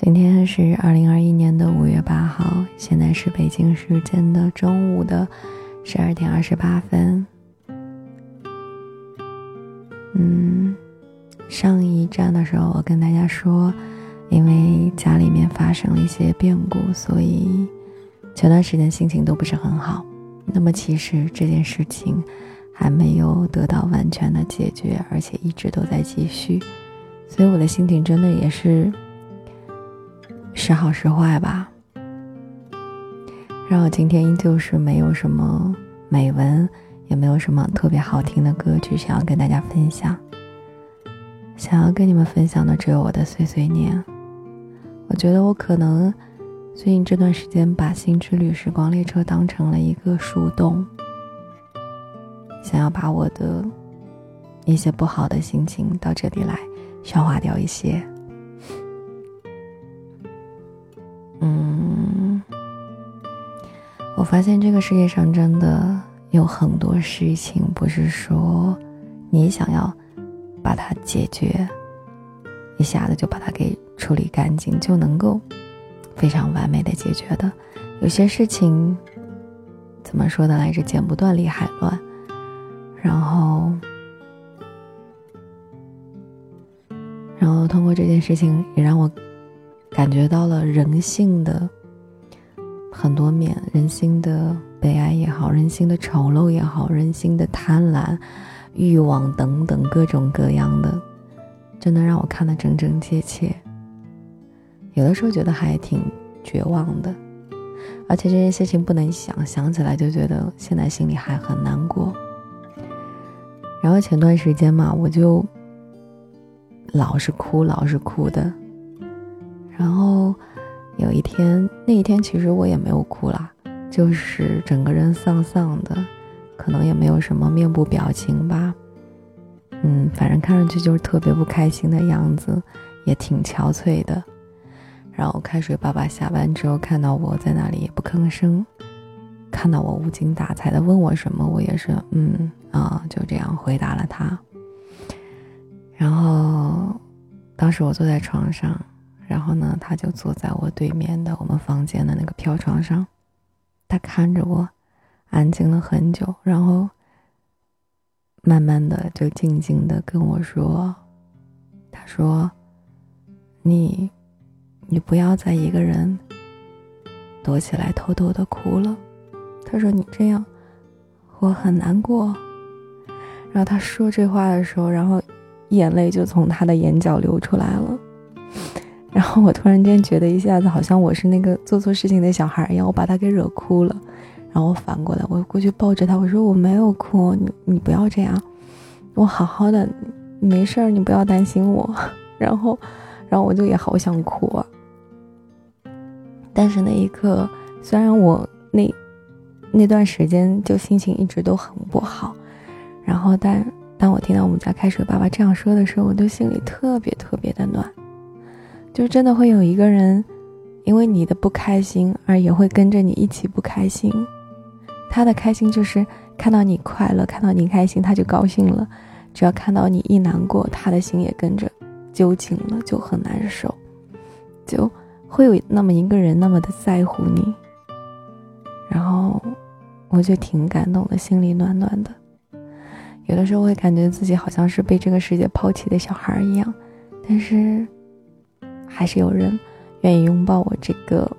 今天是二零二一年的五月八号，现在是北京时间的中午的十二点二十八分。嗯，上一站的时候，我跟大家说，因为家里面发生了一些变故，所以前段时间心情都不是很好。那么，其实这件事情还没有得到完全的解决，而且一直都在继续，所以我的心情真的也是。时好时坏吧。然后今天依旧是没有什么美文，也没有什么特别好听的歌曲想要跟大家分享。想要跟你们分享的只有我的碎碎念。我觉得我可能最近这段时间把《星之旅时光列车》当成了一个树洞，想要把我的一些不好的心情到这里来消化掉一些。嗯我发现这个世界上真的有很多事情，不是说你想要把它解决，一下子就把它给处理干净，就能够非常完美的解决的。有些事情怎么说的来着？剪不断，理还乱。然后，然后通过这件事情，也让我感觉到了人性的。很多面，人心的悲哀也好，人心的丑陋也好，人心的贪婪、欲望等等各种各样的，真的让我看得真真切切。有的时候觉得还挺绝望的，而且这件事情不能想，想起来就觉得现在心里还很难过。然后前段时间嘛，我就老是哭，老是哭的，然后。有一天，那一天其实我也没有哭啦，就是整个人丧丧的，可能也没有什么面部表情吧，嗯，反正看上去就是特别不开心的样子，也挺憔悴的。然后开水爸爸下班之后看到我在那里也不吭声，看到我无精打采的问我什么，我也是嗯啊就这样回答了他。然后，当时我坐在床上。然后呢，他就坐在我对面的我们房间的那个飘床上，他看着我，安静了很久，然后慢慢的就静静的跟我说：“他说，你，你不要再一个人躲起来偷偷的哭了。他说你这样，我很难过。”然后他说这话的时候，然后眼泪就从他的眼角流出来了。然后我突然间觉得一下子好像我是那个做错事情的小孩一样，我把他给惹哭了。然后我反过来，我过去抱着他，我说我没有哭，你你不要这样，我好好的，没事儿，你不要担心我。然后，然后我就也好想哭啊。但是那一刻，虽然我那那段时间就心情一直都很不好，然后但当我听到我们家开水爸爸这样说的时候，我就心里特别特别的暖。就真的会有一个人，因为你的不开心而也会跟着你一起不开心。他的开心就是看到你快乐，看到你开心，他就高兴了；只要看到你一难过，他的心也跟着揪紧了，就很难受。就会有那么一个人那么的在乎你，然后我就挺感动的，心里暖暖的。有的时候会感觉自己好像是被这个世界抛弃的小孩一样，但是。还是有人愿意拥抱我这个，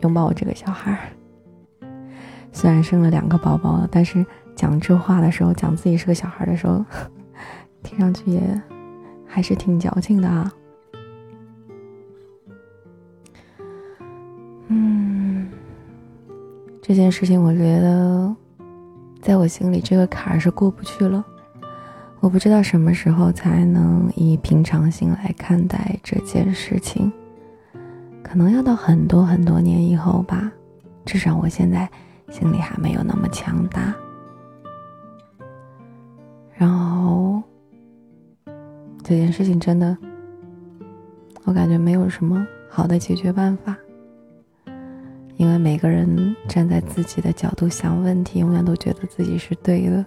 拥抱我这个小孩儿。虽然生了两个宝宝了，但是讲这话的时候，讲自己是个小孩的时候，听上去也还是挺矫情的啊。嗯，这件事情我觉得，在我心里这个坎儿是过不去了。我不知道什么时候才能以平常心来看待这件事情，可能要到很多很多年以后吧。至少我现在心里还没有那么强大。然后这件事情真的，我感觉没有什么好的解决办法，因为每个人站在自己的角度想问题，永远都觉得自己是对的。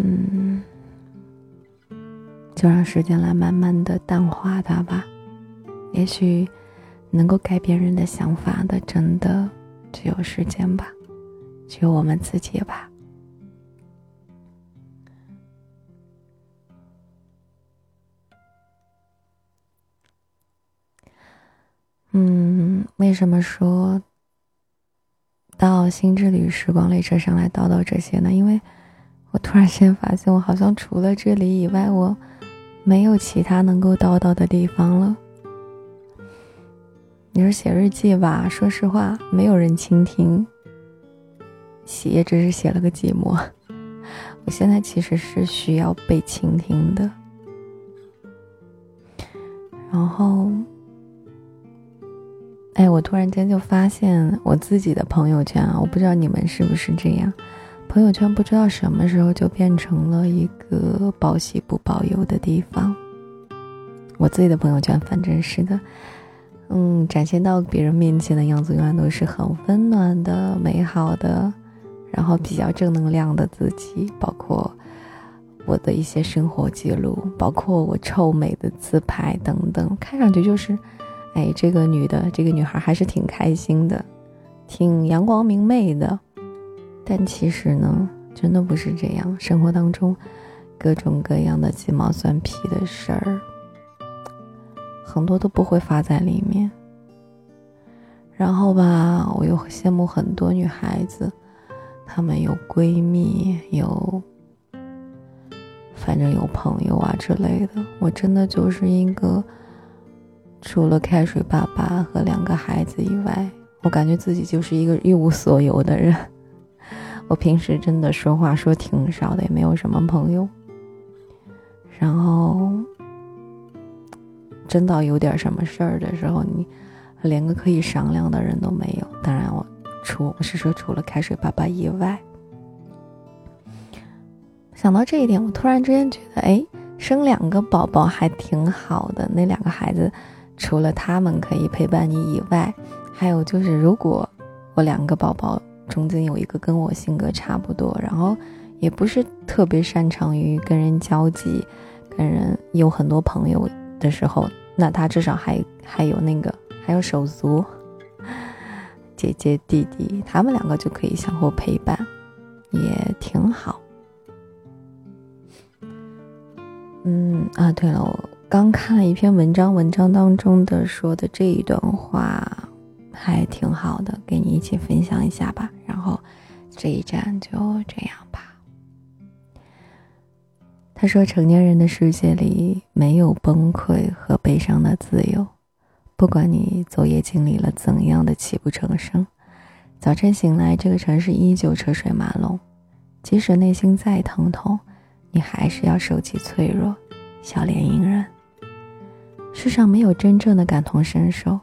嗯，就让时间来慢慢的淡化它吧。也许能够改变人的想法的，真的只有时间吧，只有我们自己吧。嗯，为什么说到心之旅时光列车上来叨叨这些呢？因为我突然间发现，我好像除了这里以外，我没有其他能够叨叨的地方了。你说写日记吧，说实话，没有人倾听，写只是写了个寂寞。我现在其实是需要被倾听的，然后。哎，我突然间就发现我自己的朋友圈啊，我不知道你们是不是这样，朋友圈不知道什么时候就变成了一个报喜不报忧的地方。我自己的朋友圈反正是的，嗯，展现到别人面前的样子永远都是很温暖的、美好的，然后比较正能量的自己，包括我的一些生活记录，包括我臭美的自拍等等，看上去就是。哎，这个女的，这个女孩还是挺开心的，挺阳光明媚的。但其实呢，真的不是这样。生活当中，各种各样的鸡毛蒜皮的事儿，很多都不会发在里面。然后吧，我又羡慕很多女孩子，她们有闺蜜，有，反正有朋友啊之类的。我真的就是一个。除了开水爸爸和两个孩子以外，我感觉自己就是一个一无所有的人。我平时真的说话说挺少的，也没有什么朋友。然后，真到有点什么事儿的时候，你连个可以商量的人都没有。当然，我除我是说除了开水爸爸以外，想到这一点，我突然之间觉得，哎，生两个宝宝还挺好的。那两个孩子。除了他们可以陪伴你以外，还有就是，如果我两个宝宝中间有一个跟我性格差不多，然后也不是特别擅长于跟人交际，跟人有很多朋友的时候，那他至少还还有那个还有手足，姐姐弟弟，他们两个就可以相互陪伴，也挺好。嗯啊，对了，我。刚看了一篇文章，文章当中的说的这一段话还挺好的，给你一起分享一下吧。这一站就这样吧。他说：“成年人的世界里没有崩溃和悲伤的自由，不管你昨夜经历了怎样的泣不成声，早晨醒来，这个城市依旧车水马龙。即使内心再疼痛，你还是要收起脆弱，笑脸迎人。”世上没有真正的感同身受，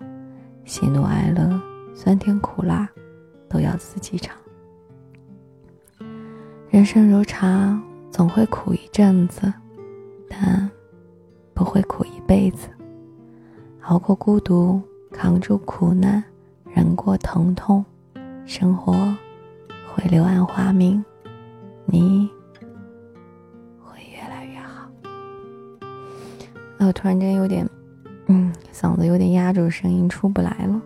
喜怒哀乐、酸甜苦辣，都要自己尝。人生如茶，总会苦一阵子，但不会苦一辈子。熬过孤独，扛住苦难，忍过疼痛，生活会柳暗花明，你会越来越好。我突然间有点。嗯，嗓子有点压住，声音出不来了。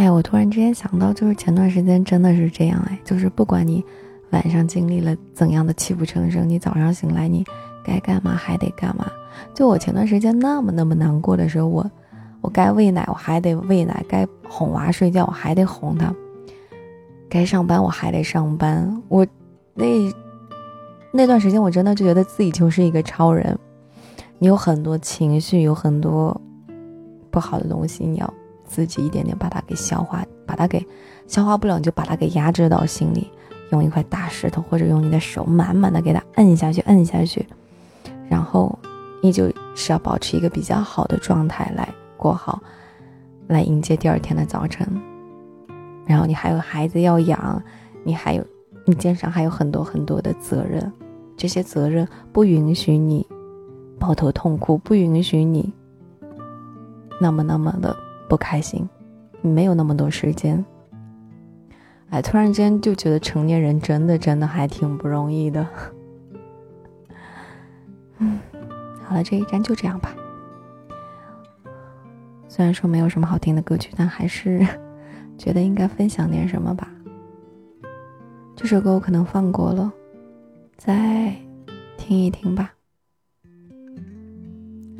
哎，我突然之间想到，就是前段时间真的是这样，哎，就是不管你晚上经历了怎样的泣不成声，你早上醒来，你该干嘛还得干嘛。就我前段时间那么那么难过的时候，我我该喂奶我还得喂奶，该哄娃睡觉我还得哄他，该上班我还得上班，我那。那段时间，我真的就觉得自己就是一个超人。你有很多情绪，有很多不好的东西，你要自己一点点把它给消化，把它给消化不了，你就把它给压制到心里，用一块大石头或者用你的手满满的给它摁下去，摁下去，然后依旧是要保持一个比较好的状态来过好，来迎接第二天的早晨。然后你还有孩子要养，你还有。你肩上还有很多很多的责任，这些责任不允许你抱头痛哭，不允许你那么那么的不开心，没有那么多时间。哎，突然间就觉得成年人真的真的还挺不容易的。嗯，好了，这一站就这样吧。虽然说没有什么好听的歌曲，但还是 觉得应该分享点什么吧。这首歌我可能放过了，再听一听吧。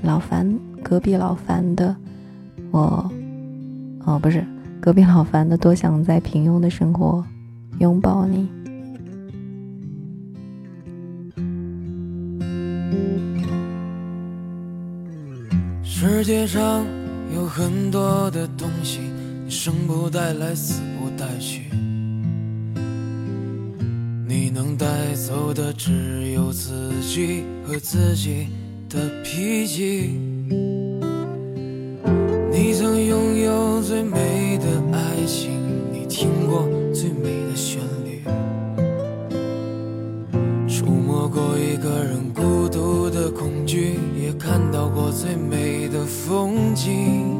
老樊，隔壁老樊的我，哦，不是隔壁老樊的，多想在平庸的生活拥抱你。世界上有很多的东西，你生不带来，死不带去。你能带走的只有自己和自己的脾气。最美的旋律，触摸过一个人孤独的恐惧，也看到过最美的风景。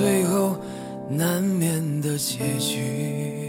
最后难免的结局。